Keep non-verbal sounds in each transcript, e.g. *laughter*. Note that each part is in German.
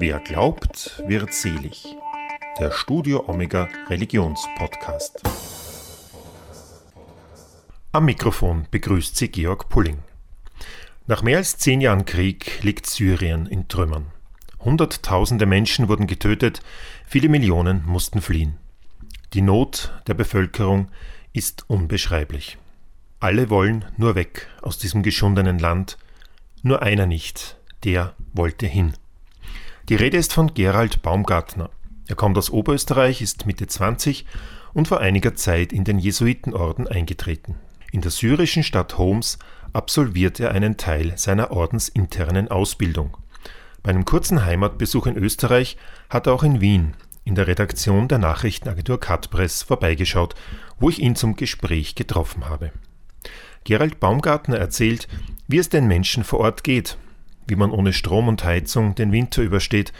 Wer glaubt, wird selig. Der Studio Omega Religionspodcast. Am Mikrofon begrüßt sie Georg Pulling. Nach mehr als zehn Jahren Krieg liegt Syrien in Trümmern. Hunderttausende Menschen wurden getötet, viele Millionen mussten fliehen. Die Not der Bevölkerung ist unbeschreiblich. Alle wollen nur weg aus diesem geschundenen Land, nur einer nicht, der wollte hin. Die Rede ist von Gerald Baumgartner. Er kommt aus Oberösterreich, ist Mitte 20 und vor einiger Zeit in den Jesuitenorden eingetreten. In der syrischen Stadt Homs absolviert er einen Teil seiner ordensinternen Ausbildung. Bei einem kurzen Heimatbesuch in Österreich hat er auch in Wien in der Redaktion der Nachrichtenagentur Cutpress vorbeigeschaut, wo ich ihn zum Gespräch getroffen habe. Gerald Baumgartner erzählt, wie es den Menschen vor Ort geht, wie man ohne Strom und Heizung den Winter übersteht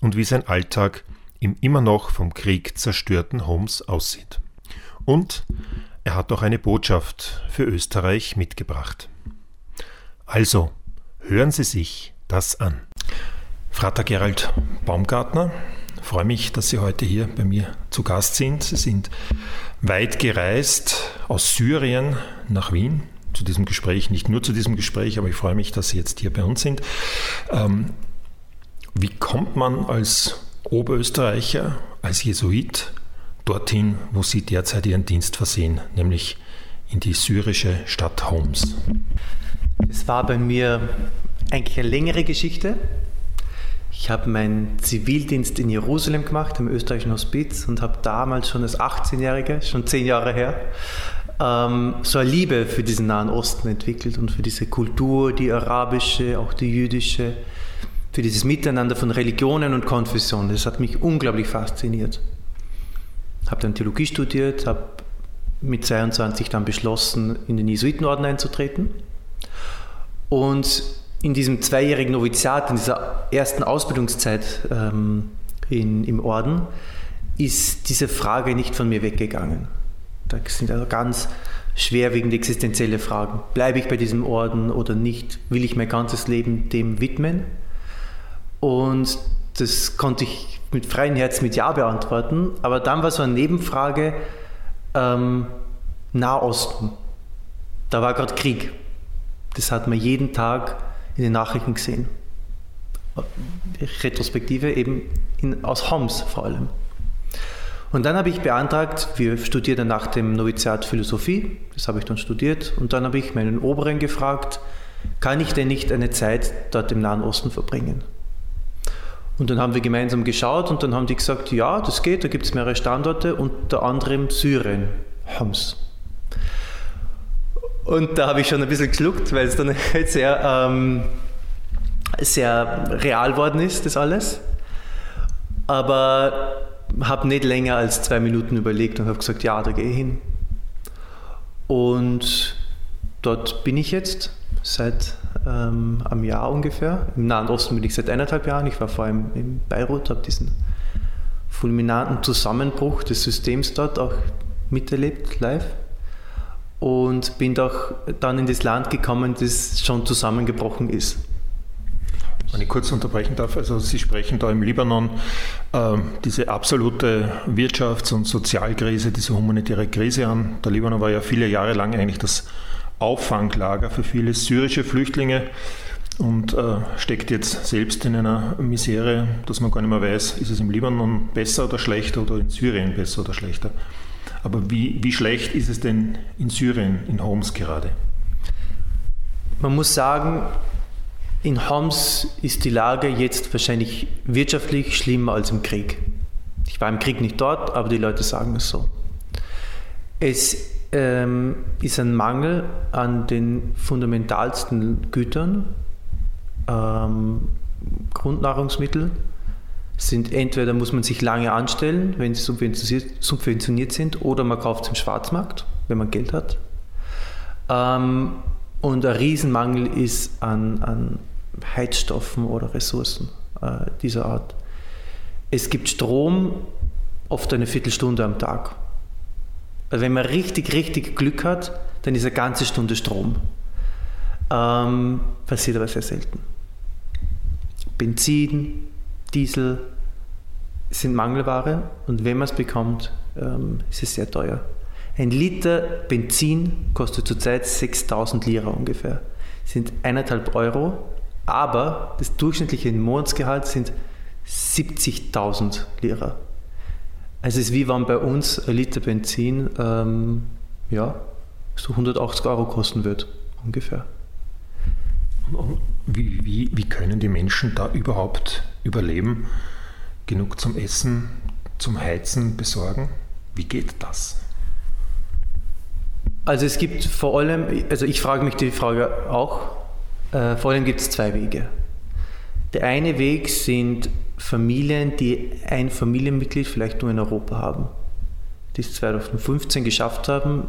und wie sein Alltag im immer noch vom Krieg zerstörten Homs aussieht. Und er hat auch eine Botschaft für Österreich mitgebracht. Also, hören Sie sich das an. Frater Gerald Baumgartner, freue mich, dass Sie heute hier bei mir zu Gast sind. Sie sind weit gereist aus Syrien nach Wien zu diesem Gespräch, nicht nur zu diesem Gespräch, aber ich freue mich, dass Sie jetzt hier bei uns sind. Ähm, wie kommt man als Oberösterreicher, als Jesuit dorthin, wo Sie derzeit Ihren Dienst versehen, nämlich in die syrische Stadt Homs? Es war bei mir eigentlich eine längere Geschichte. Ich habe meinen Zivildienst in Jerusalem gemacht, im österreichischen Hospiz, und habe damals schon als 18-Jähriger, schon zehn Jahre her, ähm, so eine Liebe für diesen Nahen Osten entwickelt und für diese Kultur, die arabische, auch die jüdische, für dieses Miteinander von Religionen und Konfessionen. Das hat mich unglaublich fasziniert. Habe dann Theologie studiert, habe mit 22 dann beschlossen, in den Jesuitenorden einzutreten. Und in diesem zweijährigen Noviziat, in dieser ersten Ausbildungszeit ähm, in, im Orden, ist diese Frage nicht von mir weggegangen. Da sind also ganz schwerwiegende existenzielle Fragen. Bleibe ich bei diesem Orden oder nicht? Will ich mein ganzes Leben dem widmen? Und das konnte ich mit freiem Herzen mit Ja beantworten. Aber dann war so eine Nebenfrage ähm, Nahosten. Da war gerade Krieg. Das hat man jeden Tag in den Nachrichten gesehen. Retrospektive eben in, aus Homs vor allem. Und dann habe ich beantragt, wir studieren nach dem Noviziat Philosophie, das habe ich dann studiert, und dann habe ich meinen Oberen gefragt, kann ich denn nicht eine Zeit dort im Nahen Osten verbringen? Und dann haben wir gemeinsam geschaut und dann haben die gesagt, ja, das geht, da gibt es mehrere Standorte, unter anderem Syrien, Homs. Und da habe ich schon ein bisschen geschluckt, weil es dann *laughs* halt sehr, ähm, sehr real worden ist, das alles. Aber habe nicht länger als zwei Minuten überlegt und habe gesagt, ja, da gehe ich hin. Und dort bin ich jetzt seit ähm, einem Jahr ungefähr. Im Nahen Osten bin ich seit eineinhalb Jahren. Ich war vor allem in Beirut, habe diesen fulminanten Zusammenbruch des Systems dort auch miterlebt, live und bin doch dann in das Land gekommen, das schon zusammengebrochen ist. Wenn ich kurz unterbrechen darf, also Sie sprechen da im Libanon äh, diese absolute Wirtschafts- und Sozialkrise, diese humanitäre Krise an. Der Libanon war ja viele Jahre lang eigentlich das Auffanglager für viele syrische Flüchtlinge und äh, steckt jetzt selbst in einer Misere, dass man gar nicht mehr weiß, ist es im Libanon besser oder schlechter oder in Syrien besser oder schlechter. Aber wie, wie schlecht ist es denn in Syrien, in Homs gerade? Man muss sagen, in Homs ist die Lage jetzt wahrscheinlich wirtschaftlich schlimmer als im Krieg. Ich war im Krieg nicht dort, aber die Leute sagen es so. Es ähm, ist ein Mangel an den fundamentalsten Gütern, ähm, Grundnahrungsmittel, sind entweder muss man sich lange anstellen, wenn sie subventioniert sind, oder man kauft im Schwarzmarkt, wenn man Geld hat. Ähm, und ein Riesenmangel ist an, an Heizstoffen oder Ressourcen äh, dieser Art. Es gibt Strom oft eine Viertelstunde am Tag. Also wenn man richtig, richtig Glück hat, dann ist eine ganze Stunde Strom. Ähm, passiert aber sehr selten. Benzin, Diesel sind Mangelware und wenn man es bekommt, ähm, ist es sehr teuer. Ein Liter Benzin kostet zurzeit 6000 Lira ungefähr. Das sind eineinhalb Euro, aber das durchschnittliche Monatsgehalt sind 70.000 Lira. Also es ist wie wenn bei uns ein Liter Benzin ähm, ja, so 180 Euro kosten wird, ungefähr. Wie, wie, wie können die Menschen da überhaupt überleben? Genug zum Essen, zum Heizen besorgen? Wie geht das? Also es gibt vor allem, also ich frage mich die Frage auch, äh, vor allem gibt es zwei Wege. Der eine Weg sind Familien, die ein Familienmitglied vielleicht nur in Europa haben, die es 2015 geschafft haben,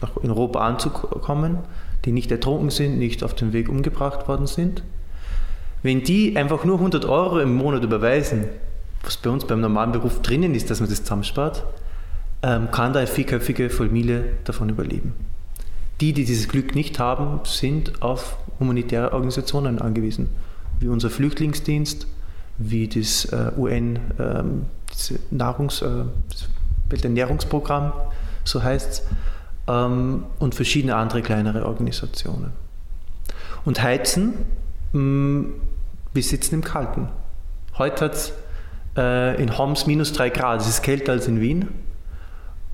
nach Europa anzukommen, die nicht ertrunken sind, nicht auf dem Weg umgebracht worden sind. Wenn die einfach nur 100 Euro im Monat überweisen, was bei uns beim normalen Beruf drinnen ist, dass man das zusammenspart, ähm, kann da eine vierköpfige Familie davon überleben. Die, die dieses Glück nicht haben, sind auf humanitäre Organisationen angewiesen, wie unser Flüchtlingsdienst, wie das äh, UN, ähm, das Nahrungs, äh, das Welternährungsprogramm, so heißt es, ähm, und verschiedene andere kleinere Organisationen. Und Heizen, mh, mm, wir sitzen im Kalten. Heute hat es äh, in Homs minus 3 Grad, es ist kälter als in Wien.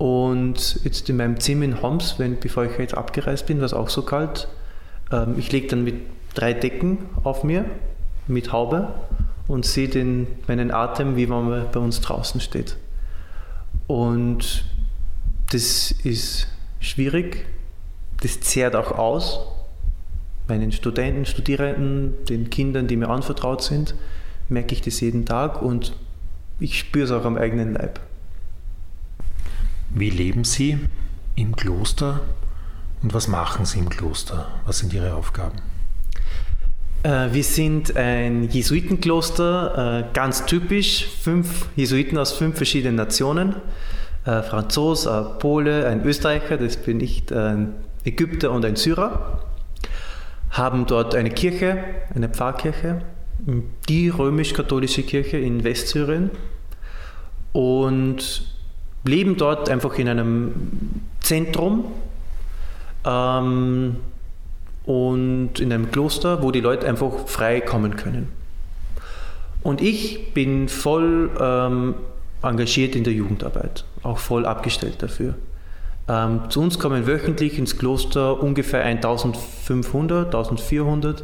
Und jetzt in meinem Zimmer in Homs, wenn, bevor ich jetzt abgereist bin, war es auch so kalt. Ähm, ich lege dann mit drei Decken auf mir, mit Haube und sehe meinen Atem, wie man bei uns draußen steht. Und das ist schwierig, das zehrt auch aus. Meinen Studenten, Studierenden, den Kindern, die mir anvertraut sind, merke ich das jeden Tag und ich spüre es auch am eigenen Leib. Wie leben Sie im Kloster und was machen Sie im Kloster? Was sind Ihre Aufgaben? Äh, wir sind ein Jesuitenkloster, äh, ganz typisch, fünf Jesuiten aus fünf verschiedenen Nationen. Ein Franzos, Pole, ein Österreicher, das bin ich, ein Ägypter und ein Syrer. Haben dort eine Kirche, eine Pfarrkirche, die römisch-katholische Kirche in Westsyrien. Und leben dort einfach in einem Zentrum ähm, und in einem Kloster, wo die Leute einfach frei kommen können. Und ich bin voll ähm, engagiert in der Jugendarbeit, auch voll abgestellt dafür. Ähm, zu uns kommen wöchentlich ins Kloster ungefähr 1500, 1400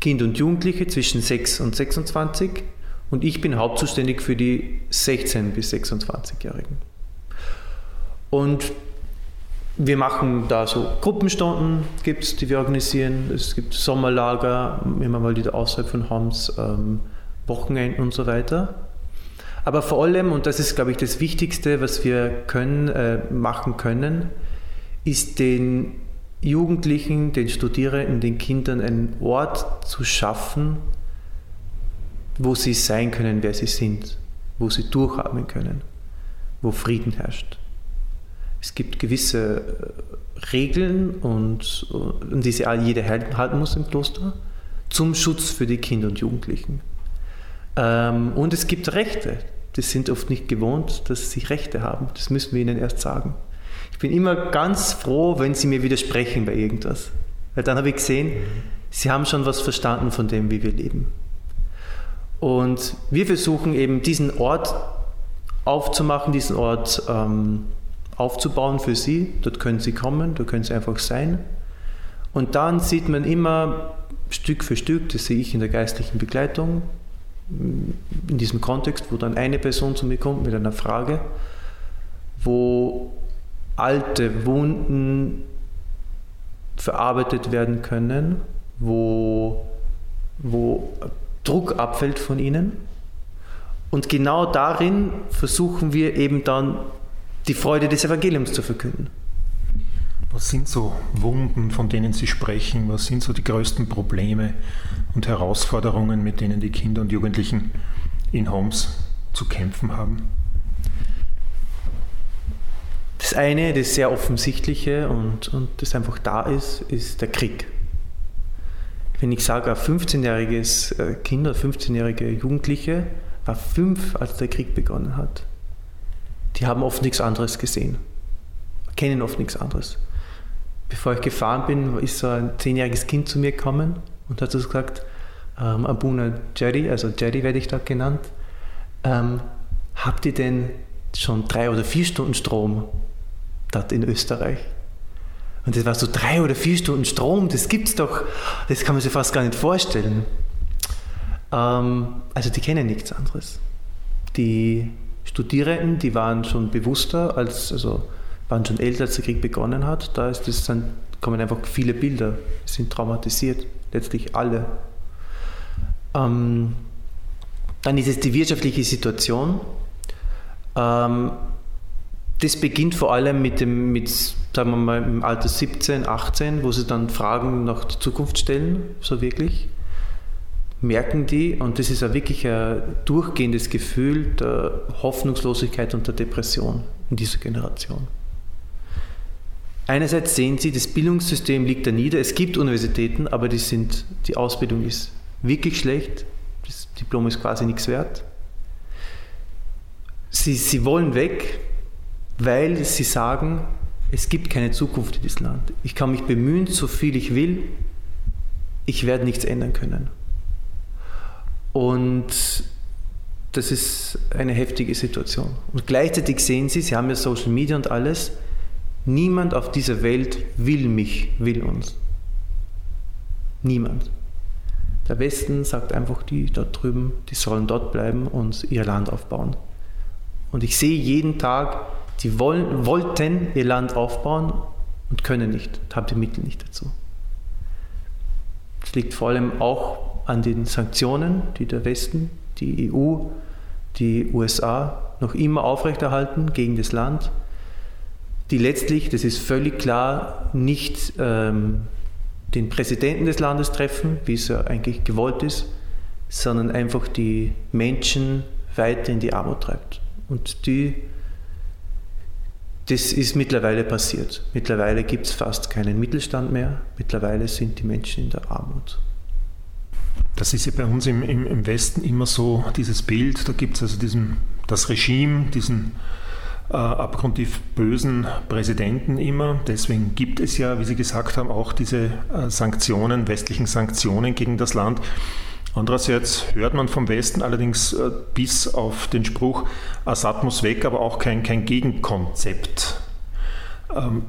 Kinder und Jugendliche zwischen 6 und 26 und ich bin hauptzuständig für die 16- bis 26-Jährigen. Und wir machen da so Gruppenstunden, gibt's, die wir organisieren. Es gibt Sommerlager, immer mal wieder außerhalb von Homs, ähm, Wochenenden und so weiter. Aber vor allem, und das ist, glaube ich, das Wichtigste, was wir können, äh, machen können, ist den Jugendlichen, den Studierenden, den Kindern einen Ort zu schaffen, wo sie sein können, wer sie sind, wo sie durchatmen können, wo Frieden herrscht. Es gibt gewisse äh, Regeln, und, und die jeder halten muss im Kloster, zum Schutz für die Kinder und Jugendlichen. Ähm, und es gibt Rechte. Die sind oft nicht gewohnt, dass sie Rechte haben. Das müssen wir ihnen erst sagen. Ich bin immer ganz froh, wenn sie mir widersprechen bei irgendwas. Weil dann habe ich gesehen, sie haben schon was verstanden von dem, wie wir leben. Und wir versuchen eben diesen Ort aufzumachen, diesen Ort ähm, aufzubauen für sie. Dort können sie kommen, dort können sie einfach sein. Und dann sieht man immer Stück für Stück, das sehe ich in der geistlichen Begleitung, in diesem Kontext, wo dann eine Person zu mir kommt mit einer Frage, wo alte Wunden verarbeitet werden können, wo, wo Druck abfällt von ihnen. Und genau darin versuchen wir eben dann die Freude des Evangeliums zu verkünden. Was sind so Wunden, von denen Sie sprechen? Was sind so die größten Probleme und Herausforderungen, mit denen die Kinder und Jugendlichen in Homs zu kämpfen haben? Das eine, das sehr offensichtliche und, und das einfach da ist, ist der Krieg. wenn ich sage, ein 15-jähriges äh, Kind oder 15-jährige Jugendliche war fünf, als der Krieg begonnen hat. Die haben oft nichts anderes gesehen, kennen oft nichts anderes. Bevor ich gefahren bin, ist so ein zehnjähriges Kind zu mir gekommen und hat so gesagt, ähm, Abuna Jerry, also Jerry werde ich da genannt, ähm, habt ihr denn schon drei oder vier Stunden Strom dort in Österreich? Und das war so drei oder vier Stunden Strom, das gibt's doch, das kann man sich fast gar nicht vorstellen. Ähm, also die kennen nichts anderes. Die Studierenden, die waren schon bewusster, als, also waren schon älter, als der Krieg begonnen hat. Da ist das dann, kommen einfach viele Bilder, sind traumatisiert, letztlich alle. Ähm, dann ist es die wirtschaftliche Situation. Ähm, das beginnt vor allem mit dem, mit, sagen wir mal, im Alter 17, 18, wo sie dann Fragen nach der Zukunft stellen, so wirklich. Merken die, und das ist ja wirklich ein durchgehendes Gefühl der Hoffnungslosigkeit und der Depression in dieser Generation. Einerseits sehen sie, das Bildungssystem liegt da nieder. Es gibt Universitäten, aber die, sind, die Ausbildung ist wirklich schlecht. Das Diplom ist quasi nichts wert. Sie, sie wollen weg, weil sie sagen, es gibt keine Zukunft in diesem Land. Ich kann mich bemühen, so viel ich will, ich werde nichts ändern können. Und das ist eine heftige Situation. Und gleichzeitig sehen Sie, Sie haben ja Social Media und alles, niemand auf dieser Welt will mich, will uns. Niemand. Der Westen sagt einfach, die dort drüben, die sollen dort bleiben und ihr Land aufbauen. Und ich sehe jeden Tag, die wollen, wollten ihr Land aufbauen und können nicht, haben die Mittel nicht dazu. Es liegt vor allem auch an den Sanktionen, die der Westen, die EU, die USA noch immer aufrechterhalten gegen das Land, die letztlich, das ist völlig klar, nicht ähm, den Präsidenten des Landes treffen, wie es ja eigentlich gewollt ist, sondern einfach die Menschen weiter in die Armut treibt. Und die das ist mittlerweile passiert. Mittlerweile gibt es fast keinen Mittelstand mehr. Mittlerweile sind die Menschen in der Armut. Das ist ja bei uns im, im, im Westen immer so, dieses Bild, da gibt es also diesen, das Regime, diesen äh, abgrundtief bösen Präsidenten immer. Deswegen gibt es ja, wie Sie gesagt haben, auch diese äh, Sanktionen, westlichen Sanktionen gegen das Land. Andererseits hört man vom Westen allerdings äh, bis auf den Spruch, Assad muss weg, aber auch kein, kein Gegenkonzept. Ähm,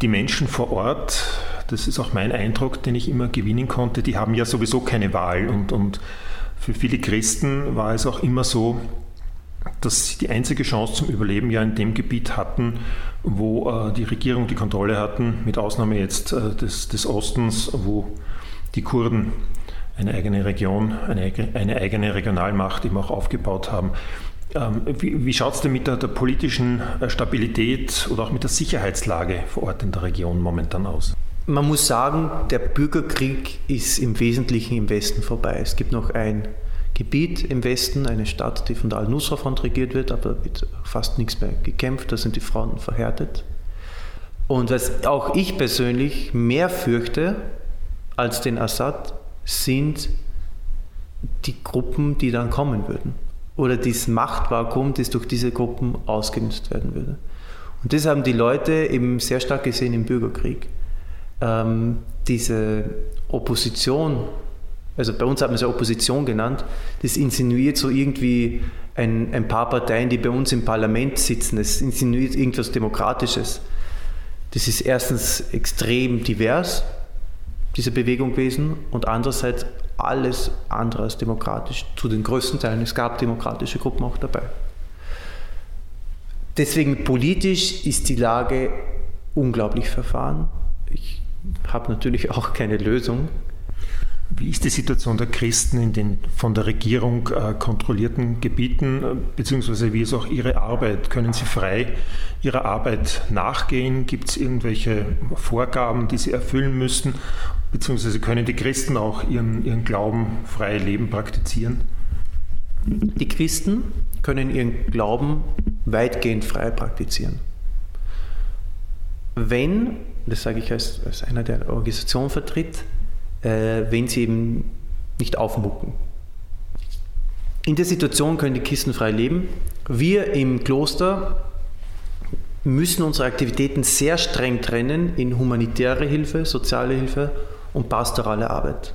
die Menschen vor Ort, das ist auch mein Eindruck, den ich immer gewinnen konnte, die haben ja sowieso keine Wahl. Und, und für viele Christen war es auch immer so, dass sie die einzige Chance zum Überleben ja in dem Gebiet hatten, wo äh, die Regierung die Kontrolle hatten, mit Ausnahme jetzt äh, des, des Ostens, wo die Kurden eine eigene Region, eine, eine eigene Regionalmacht eben auch aufgebaut haben. Ähm, wie, wie schaut es denn mit der, der, politischen äh, Stabilität oder auch mit der Sicherheitslage vor Ort in der Region momentan aus? Man muss sagen, der Bürgerkrieg ist im Wesentlichen im Westen vorbei. Es gibt noch ein Gebiet im Westen, eine Stadt, die von der Al-Nusra-Front regiert wird, aber da wird fast nichts mehr gekämpft, da sind die Fronten verhärtet. Und was auch ich persönlich mehr fürchte als den Assad, sind die Gruppen, die dann kommen würden. Oder dieses Machtvakuum, das durch diese Gruppen ausgenutzt werden würde. Und das haben die Leute eben sehr stark gesehen im Bürgerkrieg. Ähm, diese Opposition, also bei uns hat man es Opposition genannt, das insinuiert so irgendwie ein, ein paar Parteien, die bei uns im Parlament sitzen. Das insinuiert irgendwas Demokratisches. Das ist erstens extrem divers, diese Bewegung gewesen und andererseits alles andere als demokratisch, zu den größten Teilen. Es gab demokratische Gruppen auch dabei. Deswegen politisch ist die Lage unglaublich verfahren. Ich habe natürlich auch keine Lösung. Wie ist die Situation der Christen in den von der Regierung äh, kontrollierten Gebieten, äh, beziehungsweise wie ist auch ihre Arbeit? Können sie frei ihrer Arbeit nachgehen? Gibt es irgendwelche Vorgaben, die sie erfüllen müssen? Beziehungsweise können die Christen auch ihren, ihren Glauben frei leben, praktizieren? Die Christen können ihren Glauben weitgehend frei praktizieren. Wenn, das sage ich als, als einer, der eine Organisation vertritt, äh, wenn sie eben nicht aufmucken. In der Situation können die Kisten frei leben. Wir im Kloster müssen unsere Aktivitäten sehr streng trennen in humanitäre Hilfe, soziale Hilfe und pastorale Arbeit.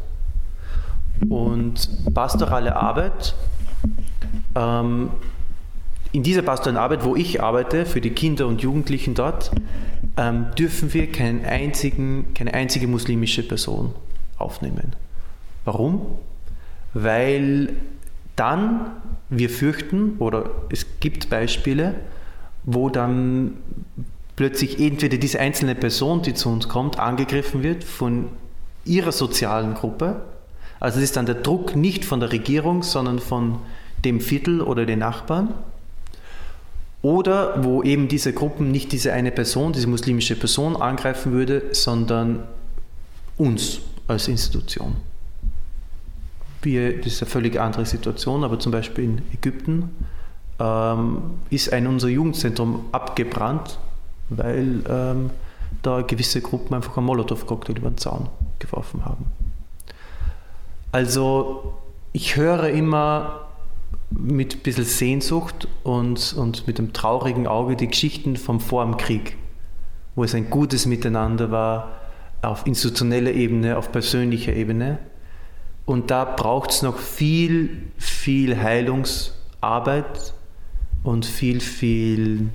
Und pastorale Arbeit, ähm, in dieser pastoralen Arbeit, wo ich arbeite, für die Kinder und Jugendlichen dort, ähm, dürfen wir keinen einzigen, keine einzige muslimische Person aufnehmen. Warum? Weil dann wir fürchten, oder es gibt Beispiele, wo dann plötzlich entweder diese einzelne Person, die zu uns kommt, angegriffen wird von ihrer sozialen Gruppe. Also es ist dann der Druck nicht von der Regierung, sondern von dem Viertel oder den Nachbarn. Oder wo eben diese Gruppen nicht diese eine Person, diese muslimische Person angreifen würde, sondern uns als Institution. Wir, das ist eine völlig andere Situation, aber zum Beispiel in Ägypten ähm, ist ein unser Jugendzentrum abgebrannt, weil ähm, da gewisse Gruppen einfach einen Molotow-Cocktail über den Zaun geworfen haben. Also ich höre immer mit ein bisschen Sehnsucht und, und mit einem traurigen Auge die Geschichten vom Vor dem Krieg, wo es ein gutes Miteinander war, auf institutioneller Ebene, auf persönlicher Ebene. Und da braucht es noch viel, viel Heilungsarbeit und viel, viel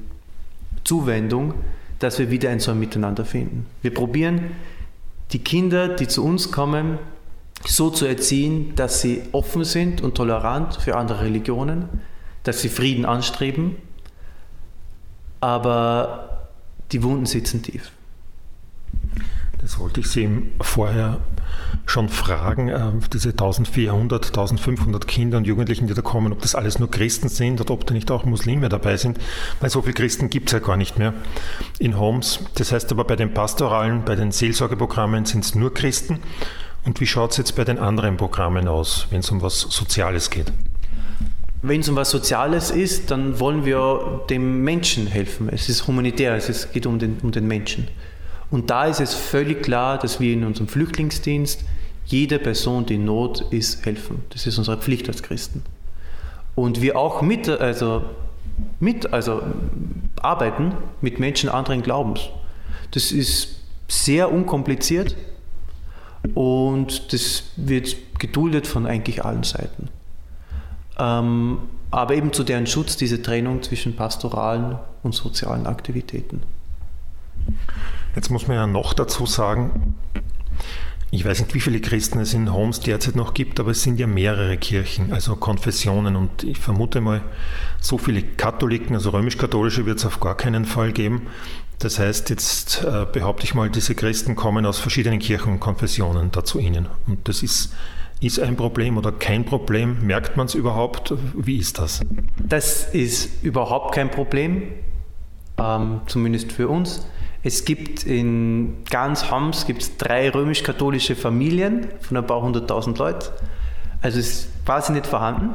Zuwendung, dass wir wieder ein so ein Miteinander finden. Wir probieren, die Kinder, die zu uns kommen, so zu erziehen, dass sie offen sind und tolerant für andere Religionen, dass sie Frieden anstreben, aber die Wunden sitzen tief. Das wollte ich Sie vorher schon fragen, äh, diese 1400, 1500 Kinder und Jugendlichen, die da kommen, ob das alles nur Christen sind oder ob da nicht auch Muslime dabei sind, weil so viele Christen gibt es ja gar nicht mehr in Homes. Das heißt aber bei den pastoralen, bei den Seelsorgeprogrammen sind es nur Christen. Und wie schaut es jetzt bei den anderen Programmen aus, wenn es um was Soziales geht? Wenn es um was Soziales ist, dann wollen wir dem Menschen helfen. Es ist humanitär, es geht um den, um den Menschen. Und da ist es völlig klar, dass wir in unserem Flüchtlingsdienst jeder Person, die in Not ist, helfen. Das ist unsere Pflicht als Christen. Und wir auch mit, also, mit, also arbeiten mit Menschen anderen Glaubens. Das ist sehr unkompliziert und das wird geduldet von eigentlich allen Seiten. Ähm, aber eben zu deren Schutz diese Trennung zwischen pastoralen und sozialen Aktivitäten. Jetzt muss man ja noch dazu sagen, ich weiß nicht, wie viele Christen es in Homs derzeit noch gibt, aber es sind ja mehrere Kirchen, also Konfessionen. Und ich vermute mal, so viele Katholiken, also römisch-katholische, wird es auf gar keinen Fall geben. Das heißt, jetzt äh, behaupte ich mal, diese Christen kommen aus verschiedenen Kirchen und Konfessionen da zu Ihnen. Und das ist, ist ein Problem oder kein Problem? Merkt man es überhaupt? Wie ist das? Das ist überhaupt kein Problem, ähm, zumindest für uns. Es gibt in ganz Homs gibt's drei römisch-katholische Familien von ein paar hunderttausend Leuten. Also es ist quasi nicht vorhanden.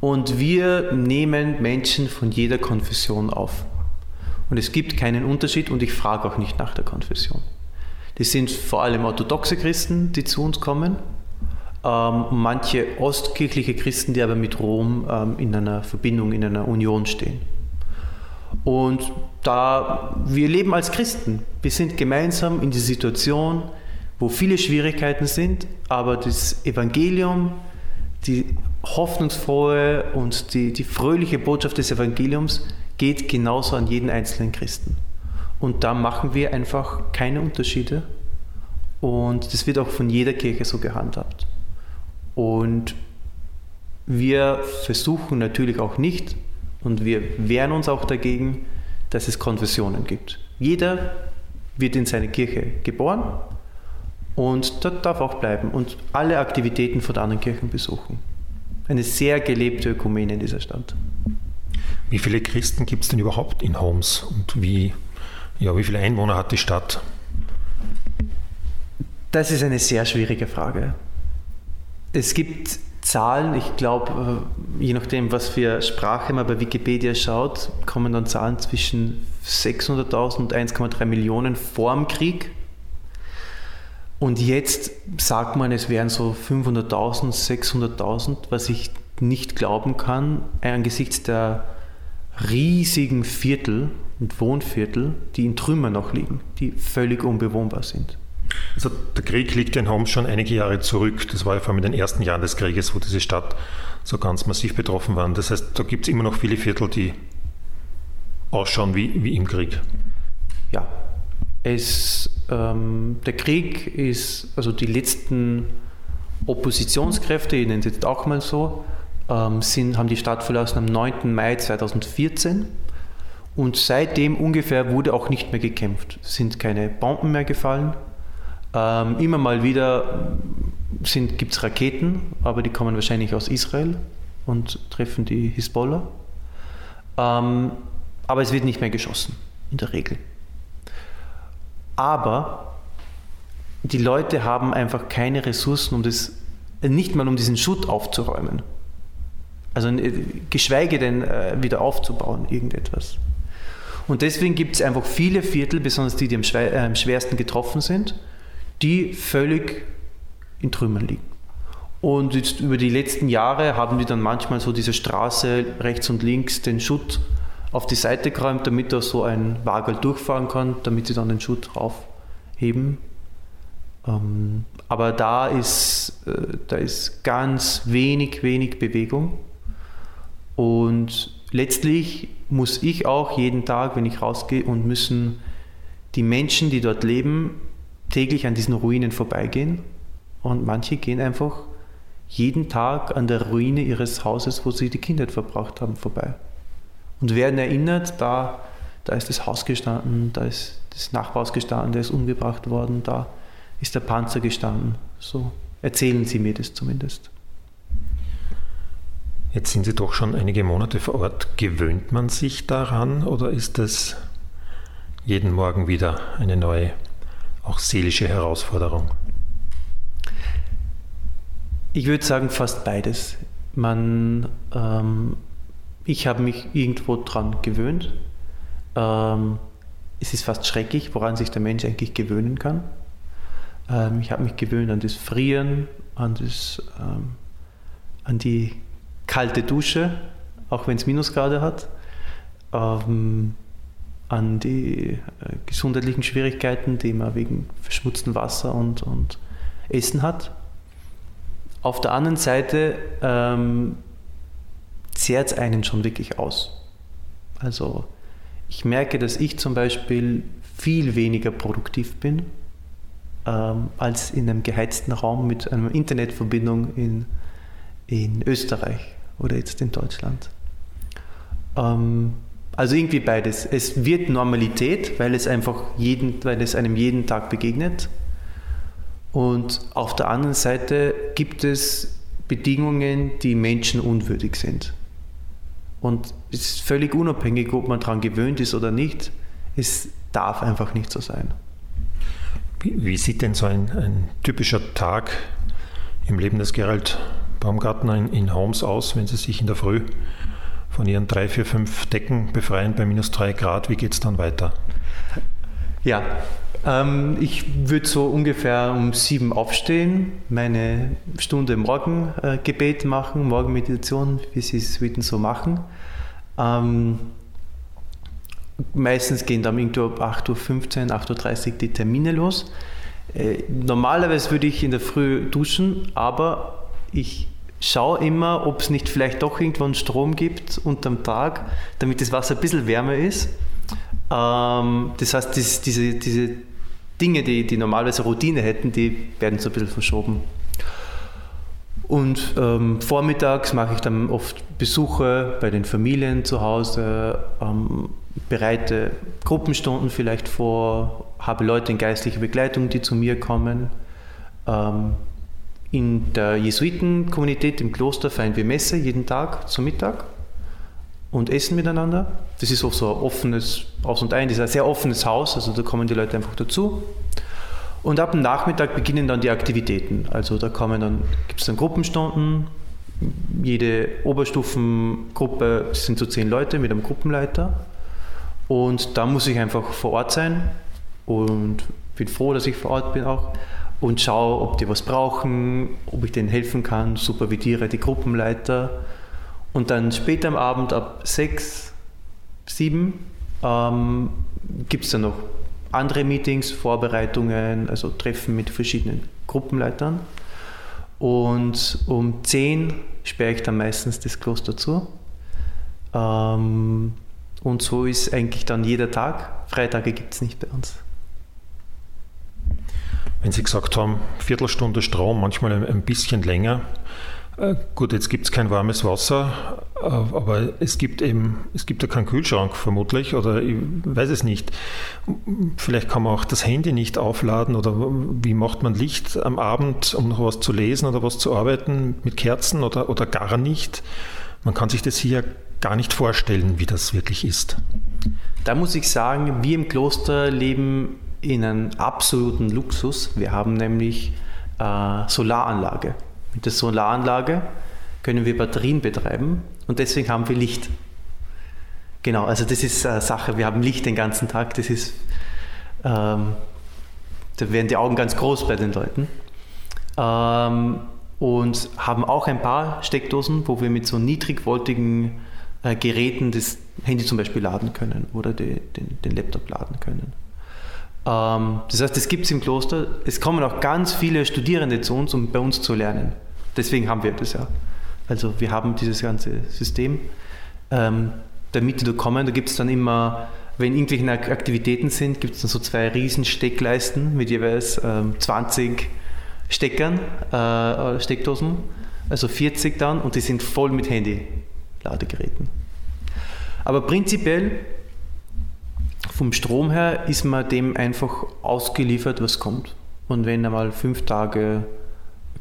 Und wir nehmen Menschen von jeder Konfession auf. Und es gibt keinen Unterschied und ich frage auch nicht nach der Konfession. Das sind vor allem orthodoxe Christen, die zu uns kommen. Ähm, manche ostkirchliche Christen, die aber mit Rom ähm, in einer Verbindung, in einer Union stehen. Und da wir leben als Christen, wir sind gemeinsam in die Situation, wo viele Schwierigkeiten sind, aber das Evangelium, die hoffnungsfrohe und die, die fröhliche Botschaft des Evangeliums geht genauso an jeden einzelnen Christen. Und da machen wir einfach keine Unterschiede. Und das wird auch von jeder Kirche so gehandhabt. Und wir versuchen natürlich auch nicht, und wir wehren uns auch dagegen, dass es Konfessionen gibt. Jeder wird in seine Kirche geboren und dort darf auch bleiben und alle Aktivitäten von anderen Kirchen besuchen. Eine sehr gelebte Ökumene in dieser Stadt. Wie viele Christen gibt es denn überhaupt in Homs und wie, ja, wie viele Einwohner hat die Stadt? Das ist eine sehr schwierige Frage. Es gibt Zahlen, ich glaube, äh, je nachdem, was für Sprache man bei Wikipedia schaut, kommen dann Zahlen zwischen 600.000 und 1,3 Millionen vor dem Krieg. Und jetzt sagt man, es wären so 500.000, 600.000, was ich nicht glauben kann, angesichts der riesigen Viertel und Wohnviertel, die in Trümmern noch liegen, die völlig unbewohnbar sind. Also der Krieg liegt in Homs schon einige Jahre zurück. Das war ja vor allem in den ersten Jahren des Krieges, wo diese Stadt so ganz massiv betroffen war. Das heißt, da gibt es immer noch viele Viertel, die ausschauen wie, wie im Krieg. Ja, es, ähm, der Krieg ist, also die letzten Oppositionskräfte, ich nenne es jetzt auch mal so, ähm, sind, haben die Stadt verlassen am 9. Mai 2014 und seitdem ungefähr wurde auch nicht mehr gekämpft. Es sind keine Bomben mehr gefallen. Ähm, immer mal wieder gibt es Raketen, aber die kommen wahrscheinlich aus Israel und treffen die Hisbollah. Ähm, aber es wird nicht mehr geschossen, in der Regel. Aber die Leute haben einfach keine Ressourcen, um das, nicht mal um diesen Schutt aufzuräumen. Also äh, geschweige denn äh, wieder aufzubauen, irgendetwas. Und deswegen gibt es einfach viele Viertel, besonders die, die am, äh, am schwersten getroffen sind, die völlig in Trümmern liegen. Und jetzt über die letzten Jahre haben die dann manchmal so diese Straße rechts und links den Schutt auf die Seite geräumt, damit da so ein Wagel durchfahren kann, damit sie dann den Schutt raufheben. Ähm, aber da ist, äh, da ist ganz wenig, wenig Bewegung. Und letztlich muss ich auch jeden Tag, wenn ich rausgehe, und müssen die Menschen, die dort leben, täglich an diesen Ruinen vorbeigehen. Und manche gehen einfach jeden Tag an der Ruine ihres Hauses, wo sie die Kindheit verbracht haben, vorbei. Und werden erinnert, da, da ist das Haus gestanden, da ist das Nachbarhaus gestanden, der ist umgebracht worden, da ist der Panzer gestanden. So erzählen sie mir das zumindest. Jetzt sind Sie doch schon einige Monate vor Ort. Gewöhnt man sich daran oder ist das jeden Morgen wieder eine neue, auch seelische Herausforderung? Ich würde sagen, fast beides. Man, ähm, ich habe mich irgendwo dran gewöhnt. Ähm, es ist fast schrecklich, woran sich der Mensch eigentlich gewöhnen kann. Ähm, ich habe mich gewöhnt an das Frieren, an, das, ähm, an die kalte Dusche, auch wenn es Minusgrade hat, ähm, an die äh, gesundheitlichen Schwierigkeiten, die man wegen verschmutztem Wasser und, und Essen hat. Auf der anderen Seite ähm, zehrt es einen schon wirklich aus. Also ich merke, dass ich zum Beispiel viel weniger produktiv bin ähm, als in einem geheizten Raum mit einer Internetverbindung in, in Österreich oder jetzt in Deutschland. Ähm, also irgendwie beides. Es wird Normalität, weil es einfach jeden, weil es einem jeden Tag begegnet. Und auf der anderen Seite gibt es Bedingungen, die menschenunwürdig sind. Und es ist völlig unabhängig, ob man daran gewöhnt ist oder nicht. Es darf einfach nicht so sein. Wie, sieht denn so ein, ein typischer Tag im Leben des Gerald Baumgartner in, in Homes aus, wenn Sie sich in der Früh von Ihren drei, vier, fünf Decken befreien bei minus drei Grad? Wie geht es dann weiter? Ja, ähm, ich würde so ungefähr um sieben aufstehen, meine Stunde Morgengebet äh, machen, Morgenmeditation, wie Sie es würden so machen. Ähm, meistens gehen dann irgendwo ab 8.15 Uhr, 8.30 Uhr die Termine los. Äh, normalerweise würde ich in der Früh duschen, aber ich schaue immer, ob es nicht vielleicht doch irgendwo einen Strom gibt unterm Tag, damit das Wasser ein bisschen wärmer ist. Ähm, das heißt, das, diese, diese Dinge, die, die normalerweise Routine hätten, die werden so ein bisschen verschoben. Und ähm, vormittags mache ich dann oft Besuche bei den Familien zu Hause, ähm, bereite Gruppenstunden vielleicht vor, habe Leute in geistlicher Begleitung, die zu mir kommen. Ähm, in der Jesuitenkommunität im Kloster feiern wir Messe jeden Tag zum Mittag und essen miteinander. Das ist auch so ein offenes Aus und Ein, das ist ein sehr offenes Haus, also da kommen die Leute einfach dazu. Und ab dem Nachmittag beginnen dann die Aktivitäten. Also da kommen dann, gibt es dann Gruppenstunden. Jede Oberstufengruppe sind so zehn Leute mit einem Gruppenleiter. Und da muss ich einfach vor Ort sein und bin froh, dass ich vor Ort bin auch und schaue, ob die was brauchen, ob ich denen helfen kann, supervidiere die Gruppenleiter. Und dann später am Abend ab sechs, sieben ähm, gibt es dann noch andere Meetings, Vorbereitungen, also Treffen mit verschiedenen Gruppenleitern. Und um 10 sperre ich dann meistens das Kloster zu. Ähm, und so ist eigentlich dann jeder Tag. Freitage gibt es nicht bei uns. Wenn Sie gesagt haben, Viertelstunde Strom, manchmal ein bisschen länger, äh, gut, jetzt gibt es kein warmes Wasser, äh, aber es gibt eben, es gibt ja keinen Kühlschrank vermutlich oder ich weiß es nicht. Vielleicht kann man auch das Handy nicht aufladen oder wie macht man Licht am Abend, um noch was zu lesen oder was zu arbeiten mit Kerzen oder, oder gar nicht. Man kann sich das hier gar nicht vorstellen, wie das wirklich ist. Da muss ich sagen, wir im Kloster leben in einem absoluten Luxus. Wir haben nämlich äh, Solaranlage. Mit der Solaranlage können wir Batterien betreiben und deswegen haben wir Licht. Genau, also das ist eine Sache, wir haben Licht den ganzen Tag, das ist, ähm, da werden die Augen ganz groß bei den Leuten. Ähm, und haben auch ein paar Steckdosen, wo wir mit so niedrigvoltigen äh, Geräten das Handy zum Beispiel laden können oder die, den, den, Laptop laden können. Ähm, das heißt, das gibt es im Kloster. Es kommen auch ganz viele Studierende zu uns, um bei uns zu lernen. Deswegen haben wir das ja. Also wir haben dieses ganze System. Ähm, damit die kommen, da gibt es dann immer, wenn irgendwelche Aktivitäten sind, gibt es dann so zwei riesen Steckleisten mit jeweils ähm, 20 Steckern, äh, Steckdosen, also 40 dann und die sind voll mit Handy-Ladegeräten. Aber prinzipiell vom Strom her ist man dem einfach ausgeliefert, was kommt. Und wenn einmal fünf Tage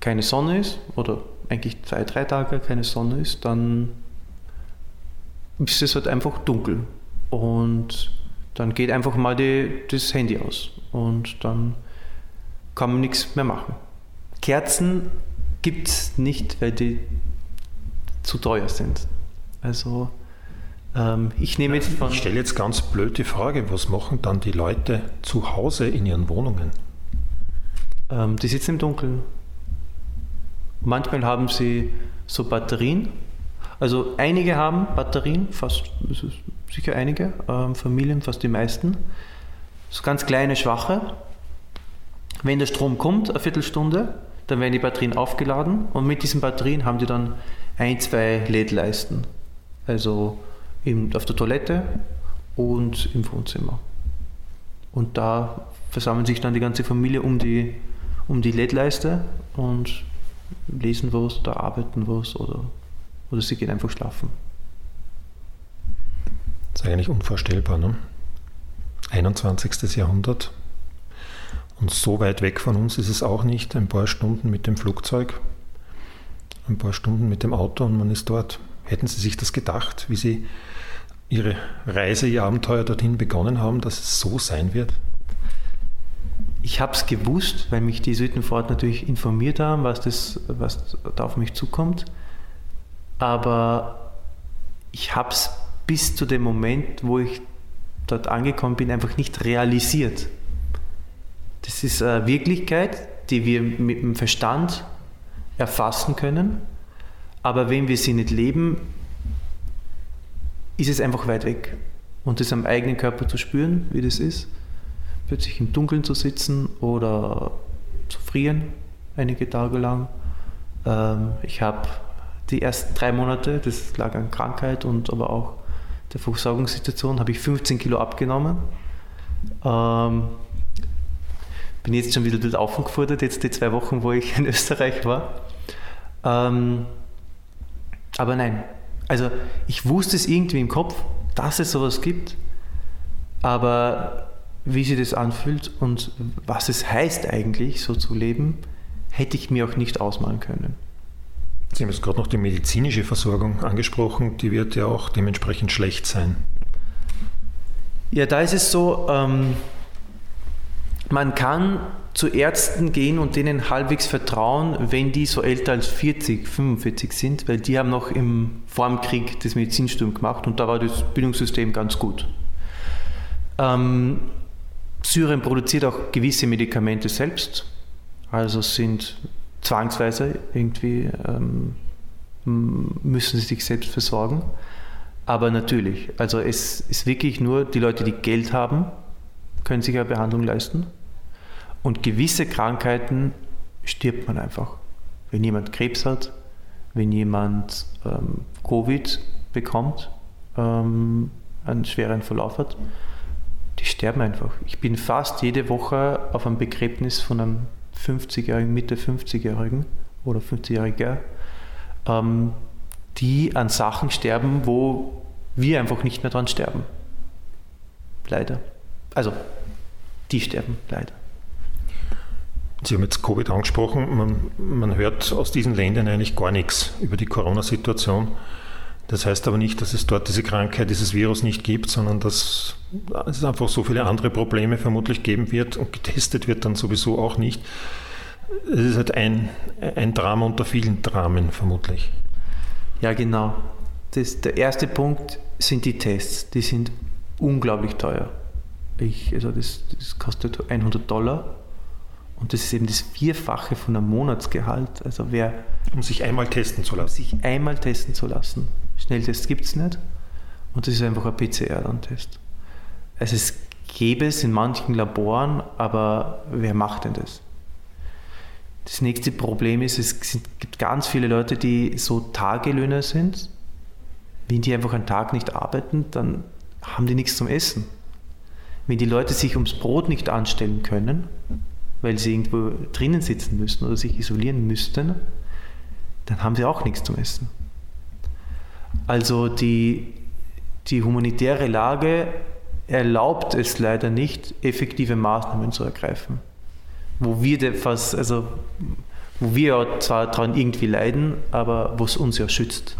keine Sonne ist oder eigentlich zwei, drei Tage keine Sonne ist, dann ist es halt einfach dunkel. Und dann geht einfach mal die, das Handy aus und dann kann man nichts mehr machen. Kerzen gibt es nicht, weil die zu teuer sind. Also ähm, ich nehme jetzt von. Ich stelle jetzt ganz blöd die Frage, was machen dann die Leute zu Hause in ihren Wohnungen? Ähm, die sitzen im Dunkeln. Manchmal haben sie so Batterien. Also einige haben Batterien, fast sicher einige, ähm, Familien, fast die meisten. So ganz kleine, schwache. Wenn der Strom kommt, eine Viertelstunde, dann werden die Batterien aufgeladen und mit diesen Batterien haben die dann ein, zwei LED-Leisten. Also in, auf der Toilette und im Wohnzimmer. Und da versammeln sich dann die ganze Familie um die, um die LED-Leiste und lesen was oder arbeiten was oder, oder sie gehen einfach schlafen. Das ist eigentlich unvorstellbar, ne? 21. Jahrhundert. Und so weit weg von uns ist es auch nicht. Ein paar Stunden mit dem Flugzeug, ein paar Stunden mit dem Auto und man ist dort. Hätten Sie sich das gedacht, wie Sie Ihre Reise, Ihr Abenteuer dorthin begonnen haben, dass es so sein wird? Ich habe es gewusst, weil mich die Südenfahrt natürlich informiert haben, was, das, was da auf mich zukommt. Aber ich habe es bis zu dem Moment, wo ich dort angekommen bin, einfach nicht realisiert. Das ist eine Wirklichkeit, die wir mit dem Verstand erfassen können, aber wenn wir sie nicht leben, ist es einfach weit weg. Und das am eigenen Körper zu spüren, wie das ist, plötzlich im Dunkeln zu sitzen oder zu frieren, einige Tage lang. Ähm, ich habe die ersten drei Monate, das lag an Krankheit und aber auch der Versorgungssituation, habe ich 15 Kilo abgenommen. Ähm, bin jetzt schon wieder dort aufgefordert, jetzt die zwei Wochen, wo ich in Österreich war. Aber nein, also ich wusste es irgendwie im Kopf, dass es sowas gibt, aber wie sich das anfühlt und was es heißt eigentlich, so zu leben, hätte ich mir auch nicht ausmalen können. Sie haben jetzt gerade noch die medizinische Versorgung angesprochen, die wird ja auch dementsprechend schlecht sein. Ja, da ist es so, ähm, man kann zu Ärzten gehen und denen halbwegs vertrauen, wenn die so älter als 40, 45 sind, weil die haben noch im Formkrieg das Medizinstudium gemacht und da war das Bildungssystem ganz gut. Ähm, Syrien produziert auch gewisse Medikamente selbst, Also sind zwangsweise irgendwie ähm, müssen sie sich selbst versorgen. Aber natürlich, also es ist wirklich nur die Leute, die Geld haben, können sich eine Behandlung leisten. Und gewisse Krankheiten stirbt man einfach. Wenn jemand Krebs hat, wenn jemand ähm, Covid bekommt, ähm, einen schweren Verlauf hat, die sterben einfach. Ich bin fast jede Woche auf einem Begräbnis von einem 50-Jährigen, Mitte 50-Jährigen oder 50-Jähriger, ähm, die an Sachen sterben, wo wir einfach nicht mehr dran sterben. Leider. Also, die sterben leider. Sie haben jetzt Covid angesprochen. Man, man hört aus diesen Ländern eigentlich gar nichts über die Corona-Situation. Das heißt aber nicht, dass es dort diese Krankheit, dieses Virus nicht gibt, sondern dass es einfach so viele andere Probleme vermutlich geben wird und getestet wird dann sowieso auch nicht. Es ist halt ein, ein Drama unter vielen Dramen vermutlich. Ja, genau. Das, der erste Punkt sind die Tests. Die sind unglaublich teuer. Ich, also das, das kostet 100 Dollar und das ist eben das Vierfache von einem Monatsgehalt. Also wer um sich einmal testen zu lassen. Sich einmal testen zu lassen. Schnelltest gibt es nicht. Und das ist einfach ein PCR-Test. Also es gäbe es in manchen Laboren, aber wer macht denn das? Das nächste Problem ist, es gibt ganz viele Leute, die so Tagelöhner sind. Wenn die einfach einen Tag nicht arbeiten, dann haben die nichts zum Essen. Wenn die Leute sich ums Brot nicht anstellen können, weil sie irgendwo drinnen sitzen müssen oder sich isolieren müssten, dann haben sie auch nichts zum Essen. Also die, die humanitäre Lage erlaubt es leider nicht, effektive Maßnahmen zu ergreifen wo wir fast, also wo wir zwar daran irgendwie leiden, aber wo es uns ja schützt.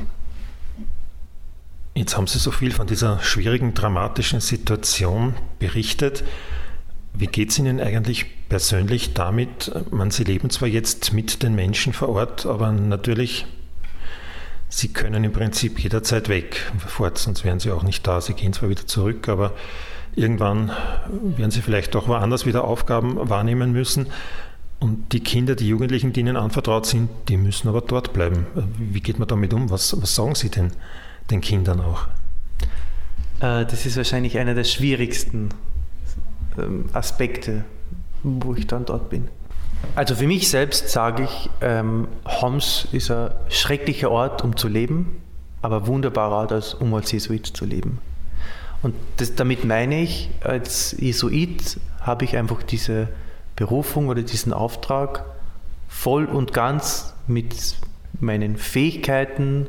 Jetzt haben Sie so viel von dieser schwierigen, dramatischen Situation berichtet. Wie geht es Ihnen eigentlich persönlich damit? Man, Sie leben zwar jetzt mit den Menschen vor Ort, aber natürlich, Sie können im Prinzip jederzeit weg, fort, sonst wären Sie auch nicht da. Sie gehen zwar wieder zurück, aber Irgendwann werden sie vielleicht doch woanders wieder Aufgaben wahrnehmen müssen. Und die Kinder, die Jugendlichen, die ihnen anvertraut sind, die müssen aber dort bleiben. Wie geht man damit um? Was, was sagen Sie denn den Kindern auch? Äh, das ist wahrscheinlich einer der schwierigsten ähm, Aspekte, wo ich dann dort bin. Also für mich selbst sage ich, ähm, Homs ist ein schrecklicher Ort, um zu leben, aber wunderbarer Ort, um als Jesuit zu leben. Und das, damit meine ich, als Jesuit habe ich einfach diese Berufung oder diesen Auftrag voll und ganz mit meinen Fähigkeiten,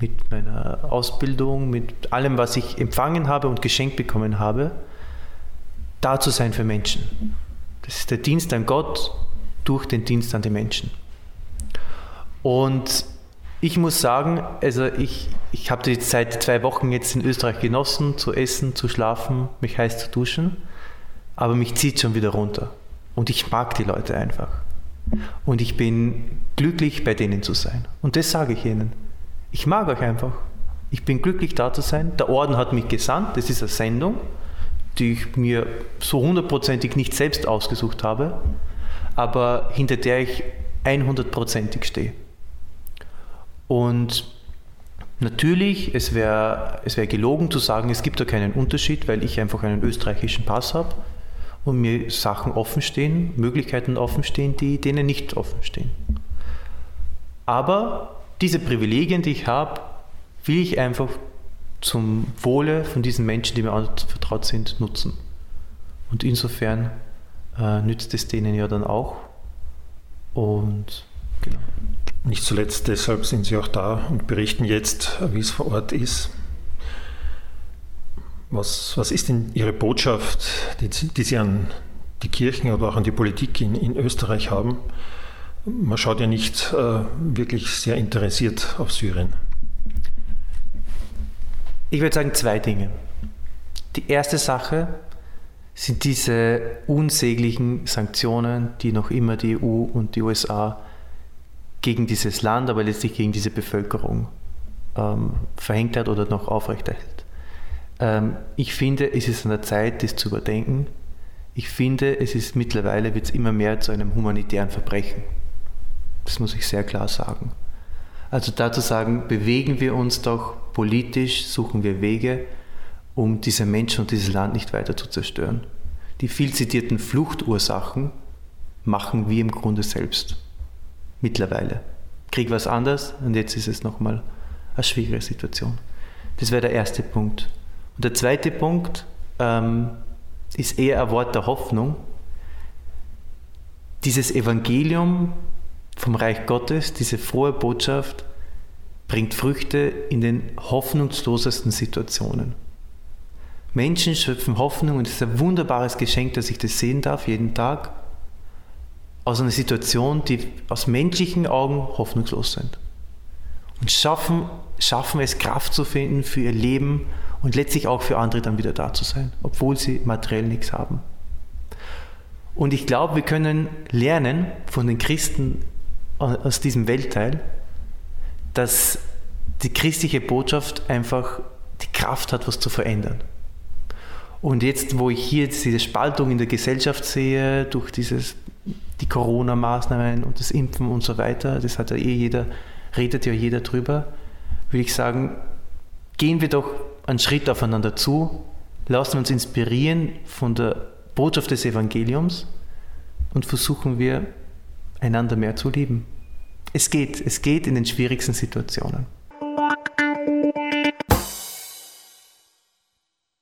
mit meiner Ausbildung, mit allem, was ich empfangen habe und geschenkt bekommen habe, da zu sein für Menschen. Das ist der Dienst an Gott durch den Dienst an die Menschen. Und ich muss sagen, also ich, ich habe die Zeit zwei Wochen jetzt in Österreich genossen, zu essen, zu schlafen, mich heiß zu duschen, aber mich zieht schon wieder runter. Und ich mag die Leute einfach. Und ich bin glücklich, bei denen zu sein. Und das sage ich ihnen. Ich mag euch einfach. Ich bin glücklich, da zu sein. Der Orden hat mich gesandt. Das ist eine Sendung, die ich mir so hundertprozentig nicht selbst ausgesucht habe, aber hinter der ich einhundertprozentig stehe. Und natürlich, es wäre es wär gelogen zu sagen, es gibt da keinen Unterschied, weil ich einfach einen österreichischen Pass habe und mir Sachen offen stehen, Möglichkeiten offen stehen, die denen nicht offen stehen. Aber diese Privilegien, die ich habe, will ich einfach zum Wohle von diesen Menschen, die mir vertraut sind, nutzen. Und insofern äh, nützt es denen ja dann auch. Und genau. Nicht zuletzt deshalb sind Sie auch da und berichten jetzt, wie es vor Ort ist. Was, was ist denn Ihre Botschaft, die, die Sie an die Kirchen, aber auch an die Politik in, in Österreich haben? Man schaut ja nicht äh, wirklich sehr interessiert auf Syrien. Ich würde sagen zwei Dinge. Die erste Sache sind diese unsäglichen Sanktionen, die noch immer die EU und die USA gegen dieses Land, aber letztlich gegen diese Bevölkerung ähm, verhängt hat oder noch aufrechterhält. Ähm, ich finde, es ist an der Zeit, das zu überdenken. Ich finde, es ist mittlerweile wird es immer mehr zu einem humanitären Verbrechen. Das muss ich sehr klar sagen. Also dazu sagen, bewegen wir uns doch politisch, suchen wir Wege, um diese Menschen und dieses Land nicht weiter zu zerstören. Die viel zitierten Fluchtursachen machen wir im Grunde selbst. Mittlerweile. Krieg was anders und jetzt ist es nochmal eine schwierige Situation. Das wäre der erste Punkt. Und der zweite Punkt ähm, ist eher ein Wort der Hoffnung. Dieses Evangelium vom Reich Gottes, diese frohe Botschaft, bringt Früchte in den hoffnungslosesten Situationen. Menschen schöpfen Hoffnung und es ist ein wunderbares Geschenk, dass ich das sehen darf, jeden Tag, aus einer Situation, die aus menschlichen Augen hoffnungslos sind. Und schaffen, schaffen es, Kraft zu finden für ihr Leben und letztlich auch für andere dann wieder da zu sein, obwohl sie materiell nichts haben. Und ich glaube, wir können lernen von den Christen aus diesem Weltteil, dass die christliche Botschaft einfach die Kraft hat, was zu verändern. Und jetzt, wo ich hier diese Spaltung in der Gesellschaft sehe, durch dieses, die Corona-Maßnahmen und das Impfen und so weiter, das hat ja eh jeder, redet ja jeder drüber, würde ich sagen, gehen wir doch einen Schritt aufeinander zu, lassen wir uns inspirieren von der Botschaft des Evangeliums und versuchen wir, einander mehr zu lieben es geht, es geht in den schwierigsten Situationen.